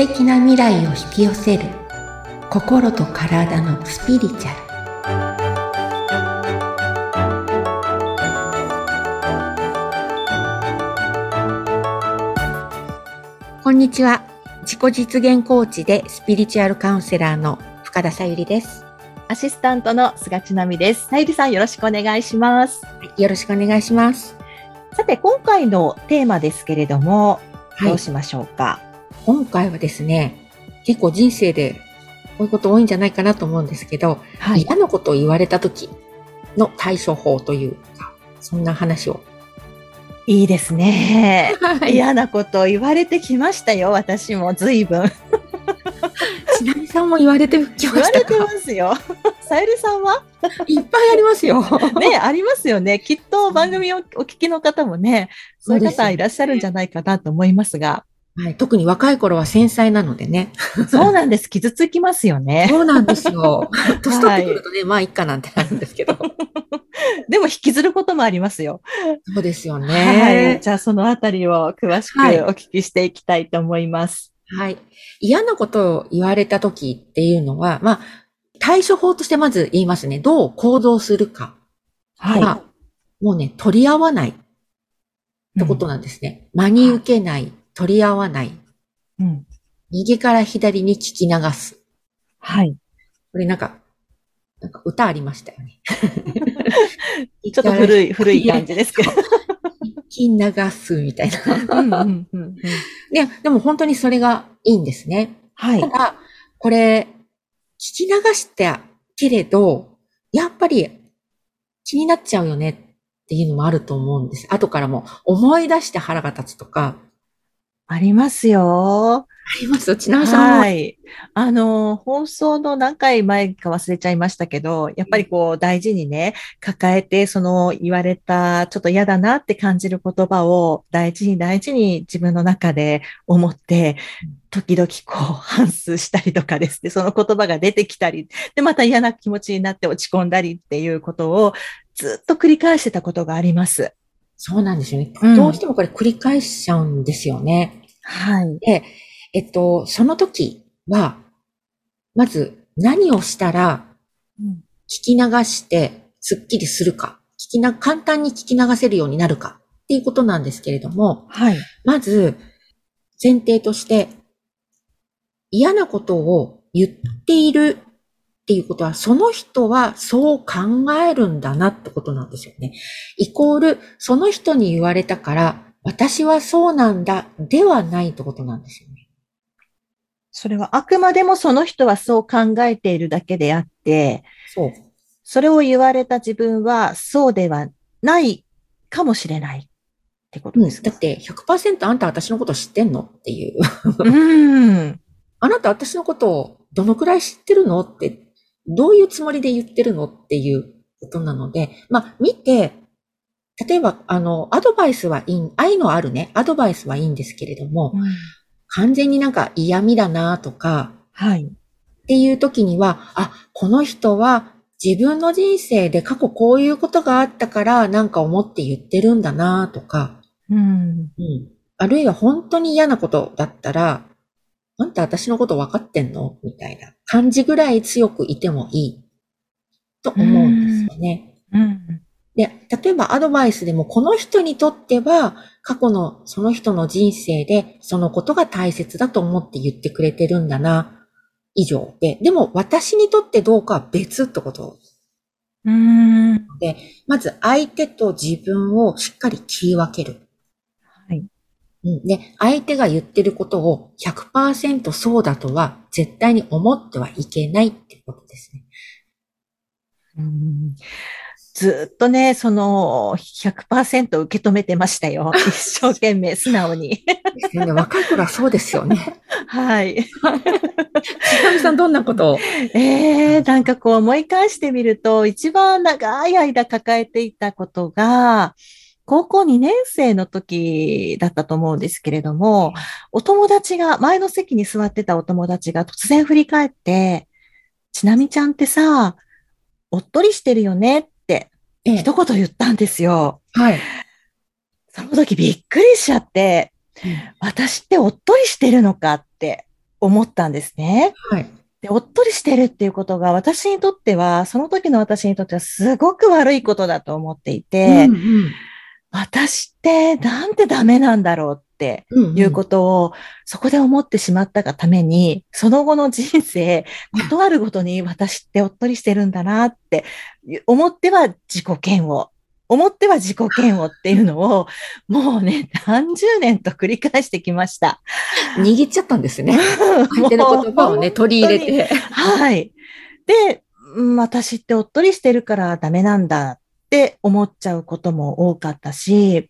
敵な未来を引き寄せる心と体のスピリチュアルこんにちは自己実現コーチでスピリチュアルカウンセラーの深田さゆりですアシスタントの菅千奈美です。さゆりさんよろしくお願いします。よろしくお願いします。さて、今回のテーマですけれども、どうしましょうか、はい、今回はですね、結構人生でこういうこと多いんじゃないかなと思うんですけど、はい、嫌なことを言われた時の対処法というか、そんな話を。いいですね。はい、嫌なことを言われてきましたよ、私も随分。ちなみさんも言われてきました言われてますよ。さゆりさんは？いっぱいありますよ。ね、ありますよね。きっと番組をお聞きの方もね、そういう方いらっしゃるんじゃないかなと思いますが。はい、特に若い頃は繊細なのでね。そうなんです。傷つきますよね。そうなんですよ。年取ってくるとね、はい、まあいっかなんてなるんですけど。でも引きずることもありますよ。そうですよね。はい。じゃあそのあたりを詳しくお聞きしていきたいと思います。はい。嫌なことを言われた時っていうのは、まあ、対処法としてまず言いますね。どう行動するか。はい。もうね、取り合わないってことなんですね。うん、真に受けない、取り合わない。うん。右から左に聞き流す。はい。これなんか、なんか歌ありましたよね。ちょっと古い、古い感じですけど。き流すみたいな。ででも本当にそれがいいんですね。はい。ただ、これ、聞き流したけれど、やっぱり気になっちゃうよねっていうのもあると思うんです。後からも思い出して腹が立つとか。ありますよ。ありますちなみさんはい。あの、放送の何回前か忘れちゃいましたけど、やっぱりこう大事にね、抱えて、その言われた、ちょっと嫌だなって感じる言葉を大事に大事に自分の中で思って、時々こう反数したりとかですね、その言葉が出てきたり、で、また嫌な気持ちになって落ち込んだりっていうことをずっと繰り返してたことがあります。そうなんですよね。どうしてもこれ繰り返しちゃうんですよね。はい。で、えっと、その時は、まず何をしたら、聞き流してスッキリするか、聞きな、簡単に聞き流せるようになるかっていうことなんですけれども、はい。まず、前提として、嫌なことを言っているっていうことは、その人はそう考えるんだなってことなんですよね。イコール、その人に言われたから、私はそうなんだではないってことなんですよね。それはあくまでもその人はそう考えているだけであって、そう。それを言われた自分はそうではないかもしれないってことですか、うん、だって100%あんた私のこと知ってんのっていう。うん。あなた私のことをどのくらい知ってるのって、どういうつもりで言ってるのっていうことなので、まあ見て、例えば、あの、アドバイスはいい、愛のあるね、アドバイスはいいんですけれども、うん、完全になんか嫌味だなとか、はい。っていう時には、あ、この人は自分の人生で過去こういうことがあったからなんか思って言ってるんだなとか、うん。うん。あるいは本当に嫌なことだったら、あんた私のこと分かってんの？みたいな感じぐらい強くいてもいいと思うんですよね。うん。うんで、例えばアドバイスでもこの人にとっては過去のその人の人生でそのことが大切だと思って言ってくれてるんだな、以上で。でも私にとってどうかは別ってことうん。で、まず相手と自分をしっかり切り分ける。はい。うん、で、相手が言ってることを100%そうだとは絶対に思ってはいけないってことですね。うんずっとね、その100%受け止めてましたよ。一生懸命、素直に。ね、若い頃はそうですよね。はい。ちなみさん、どんなこと？を ええー、なんかこう思い返してみると、一番長い間抱えていたことが、高校2年生の時だったと思うんですけれども、お友達が、前の席に座ってたお友達が突然振り返って、ちなみちゃんってさ、おっとりしてるよね一言言ったんですよ。はい。その時びっくりしちゃって、私っておっとりしてるのかって思ったんですね。はい。で、おっとりしてるっていうことが私にとっては、その時の私にとってはすごく悪いことだと思っていて、うんうん私ってなんてダメなんだろうってうんうんいうことをそこで思ってしまったがために、その後の人生、ことあるごとに私っておっとりしてるんだなって思っては自己嫌悪。思っては自己嫌悪っていうのを、もうね、何十年と繰り返してきました。握っちゃったんですね。相手の言葉をね、取り入れて。はい。で、うん私っておっとりしてるからダメなんだって思っちゃうことも多かったし、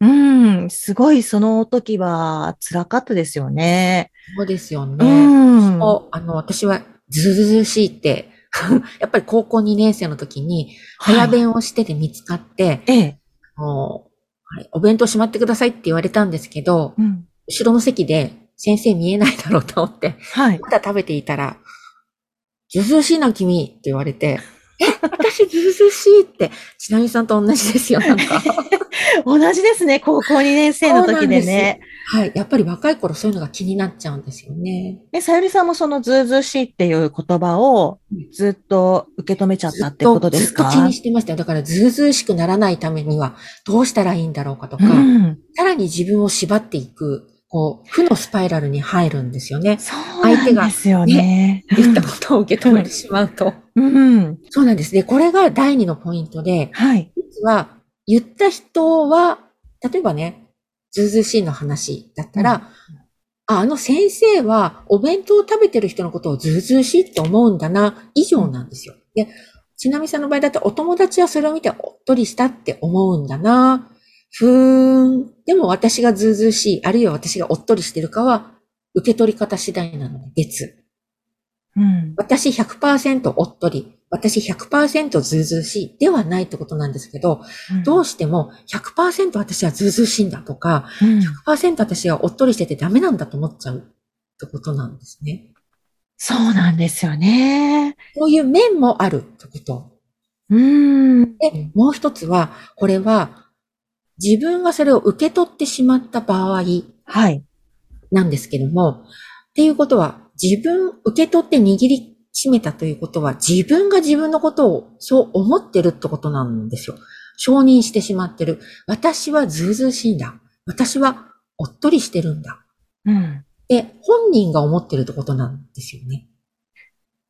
うん、すごいその時は辛かったですよね。そうですようね。うあの、私はずうずうしいって、やっぱり高校2年生の時に、早はい。弁をしてて見つかって、はいお弁当しまってくださいって言われたんですけど、うん。後ろの席で先生見えないだろうと思って、はい。まだ食べていたら、ずうずうしいな君って言われて、え、私ずうずうしいって、ちなみさんと同じですよ、なんか。同じですね、高校2年生の時でね。はい。やっぱり若い頃そういうのが気になっちゃうんですよね。で、さゆりさんもそのずうずうしいっていう言葉をずっと受け止めちゃったってことですか？ずっと気にしてましたよ。だからずうずうしくならないためにはどうしたらいいんだろうかとか、うん。さらに自分を縛っていく、こう、負のスパイラルに入るんですよね。そうなんですよね。言ったことを受け止めてしまうと。うん。そうなんですね。これが第二のポイントで、はい。実は言った人は、例えばね、ずうずうしいの話だったら、ああの先生はお弁当を食べてる人のことをずうずうしいって思うんだな、以上なんですよ。で、ちなみさんの場合だとお友達はそれを見ておっとりしたって思うんだな。ふーん。でも私がずうずうしい、あるいは私がおっとりしてるかは、受け取り方次第なので別。うん。私100%おっとり、私100%ずうずうしいではないってことなんですけど、どうしても100%私はずうずうしいんだとか、うん100%私はおっとりしててダメなんだと思っちゃうってことなんですね。そうなんですよね。こういう面もあるってこと。うん。で、もう一つは、これは自分がそれを受け取ってしまった場合はい。なんですけども、っていうことは自分、受け取って握りしめたということは自分が自分のことをそう思ってるってことなんですよ。承認してしまってる。私はずうずうしいんだ。私はおっとりしてるんだ。うん。で、本人が思ってるってことなんですよね。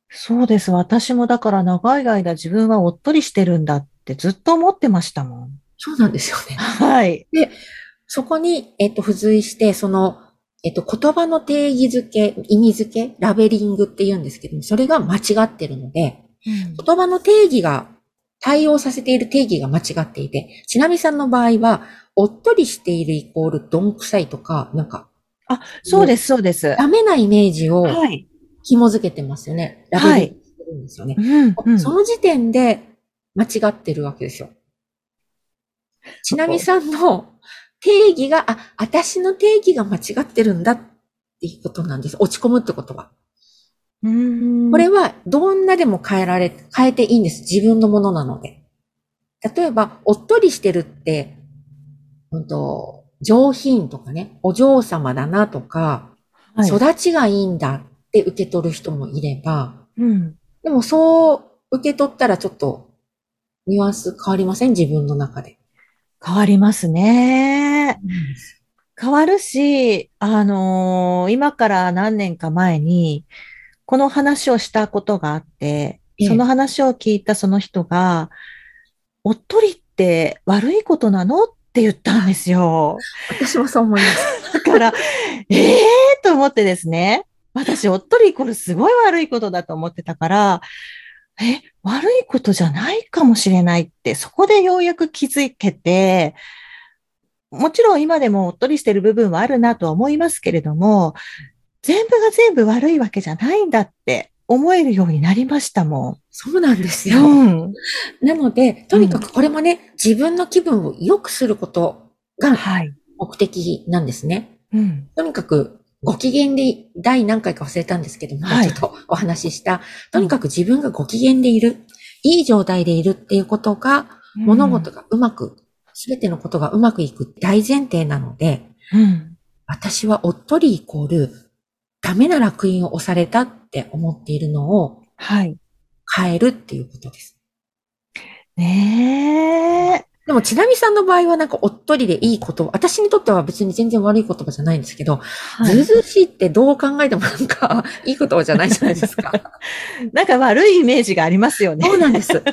そうです。私もだから長い間自分はおっとりしてるんだってずっと思ってましたもん。そうなんですよね。はい。そこに、えっと、付随して、その、えっと、言葉の定義づけ、意味づけ、ラベリングって言うんですけども、それが間違ってるので、言葉の定義が、対応させている定義が間違っていて、ちなみさんの場合は、おっとりしているイコールどんくさいとか、なんか、あ、そうです、そうです。ダメなイメージをはい。紐づけてますよね。ラベリングしてるんですよね。うん、うん。その時点で間違ってるわけですよ。ちなみさんの定義が、あ、私の定義が間違ってるんだっていうことなんです。落ち込むってことは。うんこれはどんなでも変えられ、変えていいんです。自分のものなので。例えば、おっとりしてるって、うんと、上品とかね、お嬢様だなとか、はい育ちがいいんだって受け取る人もいれば、うん。でもそう受け取ったらちょっとニュアンス変わりません？自分の中で。変わりますね。変わるし、あのー今から何年か前に、この話をしたことがあって、ええその話を聞いたその人が、おっとりって悪いことなの？って言ったんですよ。私もそう思います。だから、ええー、と思ってですね。私、おっとりイコールすごい悪いことだと思ってたから、え、悪いことじゃないかもしれないって、そこでようやく気づけて、もちろん今でもおっとりしてる部分はあるなとは思いますけれども、全部が全部悪いわけじゃないんだって思えるようになりましたもそうなんですん。よ。うん。なので、とにかくこれもね、自分の気分を良くすることがはい。目的なんですね。うん。とにかく、ご機嫌で、第何回か忘れたんですけども、はいちょっとお話しした、とにかく自分がご機嫌でいる、いい状態でいるっていうことが、物事がうまく、すべてのことがうまくいく大前提なので、うん。私はおっとりイコール、ダダメな楽印を押されたって思っているのをはい。変えるっていうことです。ねえ。でも、ちなみさんの場合はなんかおっとりでいいこと、私にとっては別に全然悪い言葉じゃないんですけど、はいずうずうしいってどう考えてもなんか いい言葉じゃないじゃないですか。なんか悪いイメージがありますよね。そうなんです。で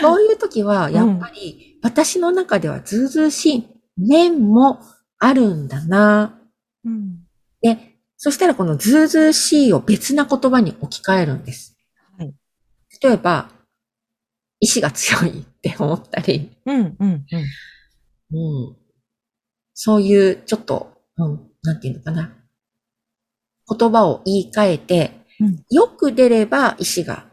そういう時は、やっぱり私の中ではずうずうしい面もあるんだな。うん。で、そしたらこのずうずうしいを別な言葉に置き換えるんです。はい例えば、意志が強いって思ったり、うん、うん、うん。うん、そういうちょっと、うん、なんていうのかな。言葉を言い換えて、うんよく出れば意志が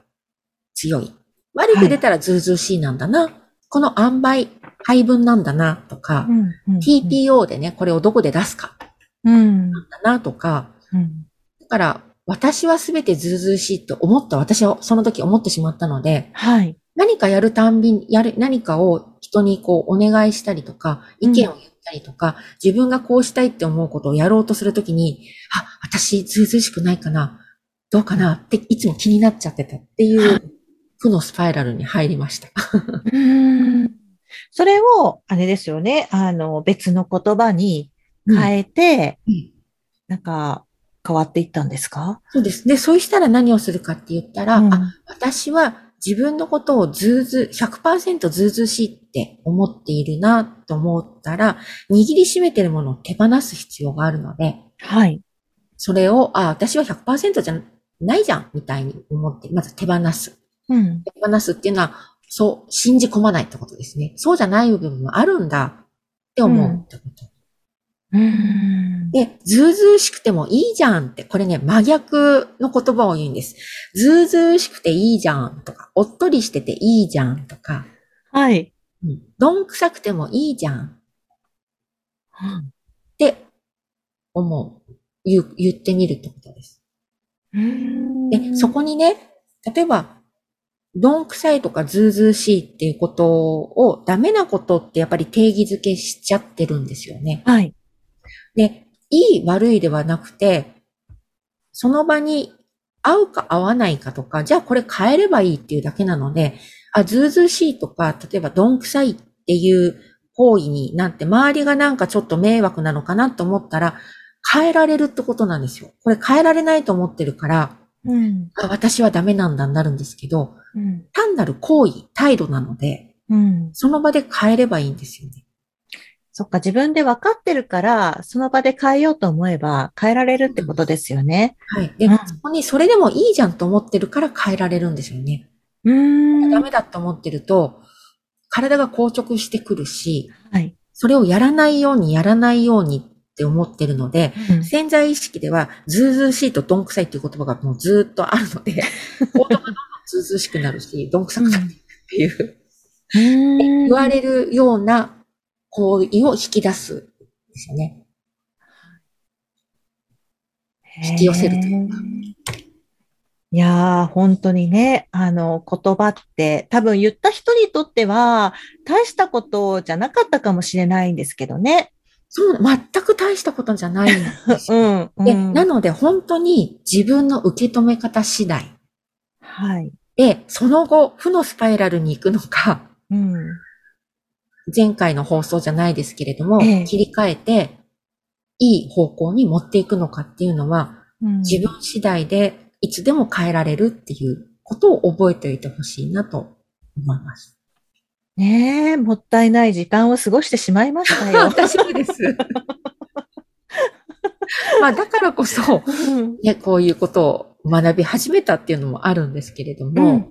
強い。悪く出たらずうずうしいなんだな。この塩梅、配分なんだな、とか、うん、TPO でね、これをどこで出すか、うん。なんだな、とか、うん。だから、私はすべてずうずうしいと思った、私はその時思ってしまったので、はい。何かやるたんびに、やる、何かを人にこうお願いしたりとか、意見を言ったりとか、自分がこうしたいって思うことをやろうとするときに、あ、私ずうずうしくないかなどうかなっていつも気になっちゃってたっていう負のスパイラルに入りました。うん。それを、あれですよね。あの、別の言葉に変えて、うんなんか、変わっていったんですか？そうです。で、そうしたら何をするかって言ったら、うんあ、私は自分のことをずうずう、100%ずうずうしいって思っているなと思ったら、握りしめてるものを手放す必要があるので、はい。それを、あ、私は100%じゃないじゃん、みたいに思って、まず手放す。うん。手放すっていうのは、そう、信じ込まないってことですね。そうじゃない部分もあるんだって思うってこと。うん。で、ずうずうしくてもいいじゃんって、これね、真逆の言葉を言うんです。ずうずうしくていいじゃんとか、おっとりしてていいじゃんとか、はい。うん、どんくさくてもいいじゃんって思う。言う、言ってみるってことです。うんで、そこにね、例えば、どんくさいとかずうずうしいっていうことをダメなことってやっぱり定義づけしちゃってるんですよね。はい。で、いい悪いではなくて、その場に合うか合わないかとか、じゃあこれ変えればいいっていうだけなので、あ、ずうずうしいとか、例えばどんくさいっていう行為になって、周りがなんかちょっと迷惑なのかなと思ったら、変えられるってことなんですよ。これ変えられないと思ってるから、うん。あ私はダメなんだになるんですけど、うん。単なる行為、態度なので、うん。その場で変えればいいんですよね。そっか、自分で分かってるから、その場で変えようと思えば変えられるってことですよね。はい。で、うんそこにそれでもいいじゃんと思ってるから変えられるんですよね。うーん。ダメだと思ってると、体が硬直してくるし、はい。それをやらないようにやらないようにって思ってるので、潜在意識では、ずうずうしいとどんくさいっていう言葉がもうずーっとあるので、行動がどんどんずうずうしくなるし、どんくさくなるっていう、言言われるような行為を引き出すんですよね。引き寄せるというかいやー、本当にね、あの、言葉って多分言った人にとっては大したことじゃなかったかもしれないんですけどね。そう、全く大したことじゃないんですよ。うん。で、うんなので本当に自分の受け止め方次第はい。で、その後、負のスパイラルに行くのか、うん。前回の放送じゃないですけれども、ええ切り替えて、いい方向に持っていくのかっていうのは、うん自分次第でいつでも変えられるっていうことを覚えておいてほしいなと思います。ねえ、もったいない時間を過ごしてしまいましたよ。私もです。まあ、だからこそ、うんね、こういうことを学び始めたっていうのもあるんですけれどうん、も。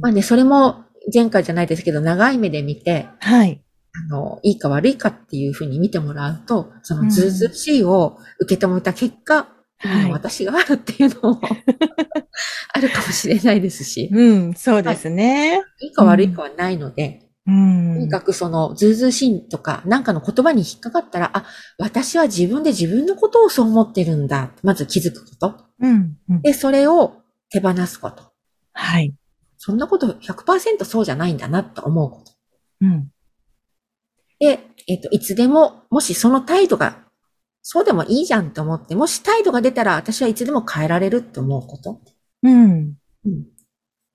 まあね、それも前回じゃないですけど、長い目で見て、はい。あの、いいか悪いかっていうふうに見てもらうと、そのずうずうしいを受け止めた結果、今の私があるっていうのも あるかもしれないですし、うん、そうですね。いいか悪いかはないので、うん。とにかくそのずうずうしいとか、なんかの言葉に引っかかったら、あ、私は自分で自分のことをそう思ってるんだ。まず気づくこと。うん、うん。で、それを手放すこと。はい。そんなこと100%そうじゃないんだなと思うこと。うん。で、えっ、と、いつでも、もしその態度がそうでもいいじゃんと思って、もし態度が出たら私はいつでも変えられるって思うこと。うん。うん。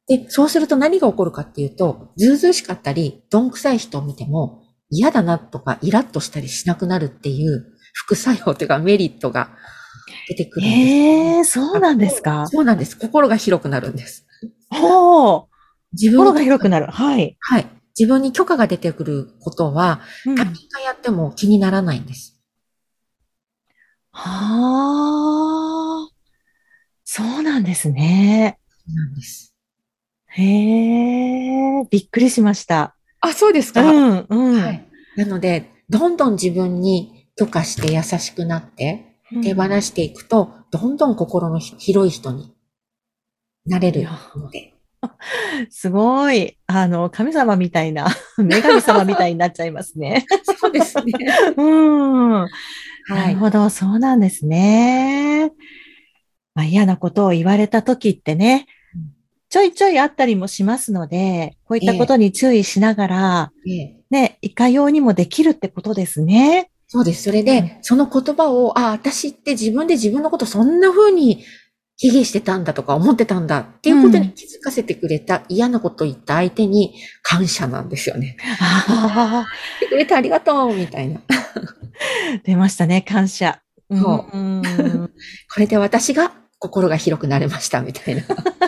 で、そうすると何が起こるかっていうと、ずうずうしかったり、どんくさい人を見ても、嫌だなとか、イラッとしたりしなくなるっていう副作用というかメリットが出てくるんです。ええー、そうなんですか？そうなんです。心が広くなるんです。ほう。自分心が広くなる。はい。はい。自分に許可が出てくることは、他人がやっても気にならないんです。はあ。そうなんですね。そうなんです。へえ、びっくりしました。あ、そうですか？うん、うん。はい。なので、どんどん自分に許可して優しくなって、手放していくと、どんどん心の広い人になれるので。すごい。あの、神様みたいな、女神様みたいになっちゃいますね。そうですね。うん。なるほど、そうなんですね。まあ、嫌なことを言われた時ってね、ちょいちょいあったりもしますので、こういったことに注意しながら、ええ、ね、いかようにもできるってことですね。そうです。それで、その言葉を、あ、私って自分で自分のことそんな風に卑下してたんだとか思ってたんだっていうことに気づかせてくれた、嫌なことを言った相手に感謝なんですよね。ああ。てくれてありがとうみたいな。出ましたね、感謝。そう。う これで私が心が広くなれましたみたいな。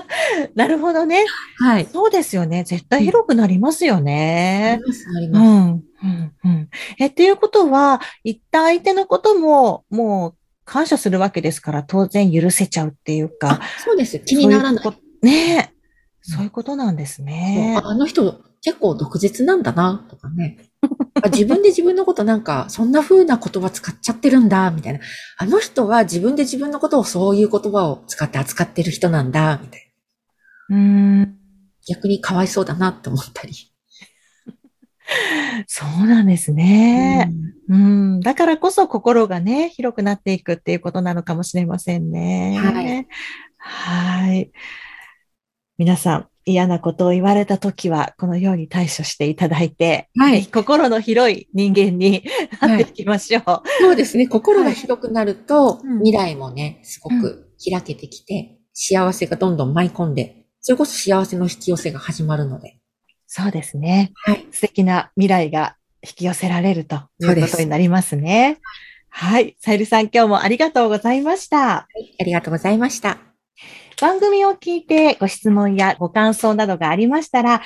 なるほどね。はい。そうですよね。絶対広くなりますよね。なります、なります。うん。うん、うん。え、っていうことは、言った相手のことも、もう、感謝するわけですから、当然許せちゃうっていうか。そうです。気にならない。うねえ。そういうことなんですね。あの人、結構毒舌なんだな、とかね。自分で自分のことなんか、そんな風な言葉使っちゃってるんだ、みたいな。あの人は自分で自分のことをそういう言葉を使って扱ってる人なんだ、みたいな。うん。逆にかわいそうだなって思ったり。そうなんですね、うん、うん。だからこそ心がね、広くなっていくっていうことなのかもしれませんね。はい。はい。皆さん、嫌なことを言われたときは、このように対処していただいて、はい、心の広い人間になっていきましょう。はい、そうですね。心が広くなると、はい、未来もね、すごく開けてきて、うん、幸せがどんどん舞い込んで、それこそ幸せの引き寄せが始まるので。そうですね。はい。素敵な未来が引き寄せられるということになりますね。はい。さゆりさん、今日もありがとうございました。はい。ありがとうございました。番組を聞いてご質問やご感想などがありましたら、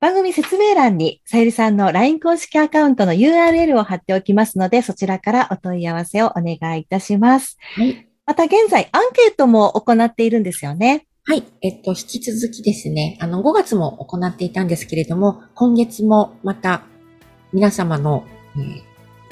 番組説明欄にさゆりさんの LINE 公式アカウントの URL を貼っておきますので、そちらからお問い合わせをお願いいたします。はい。また現在アンケートも行っているんですよね。はい。えっと、引き続きですね、あの、5月も行っていたんですけれども、今月もまた皆様の、え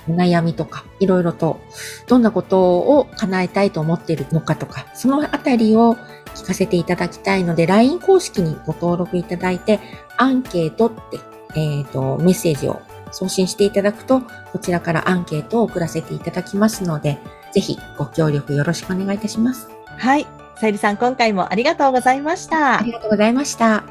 ー、お悩みとか、いろいろと、どんなことを叶えたいと思っているのかとか、そのあたりを聞かせていただきたいので、LINE 公式にご登録いただいて、アンケートって、えっ、ー、と、メッセージを送信していただくと、こちらからアンケートを送らせていただきますので、ぜひご協力よろしくお願いいたします。はい。さゆりさん、今回もありがとうございました。ありがとうございました。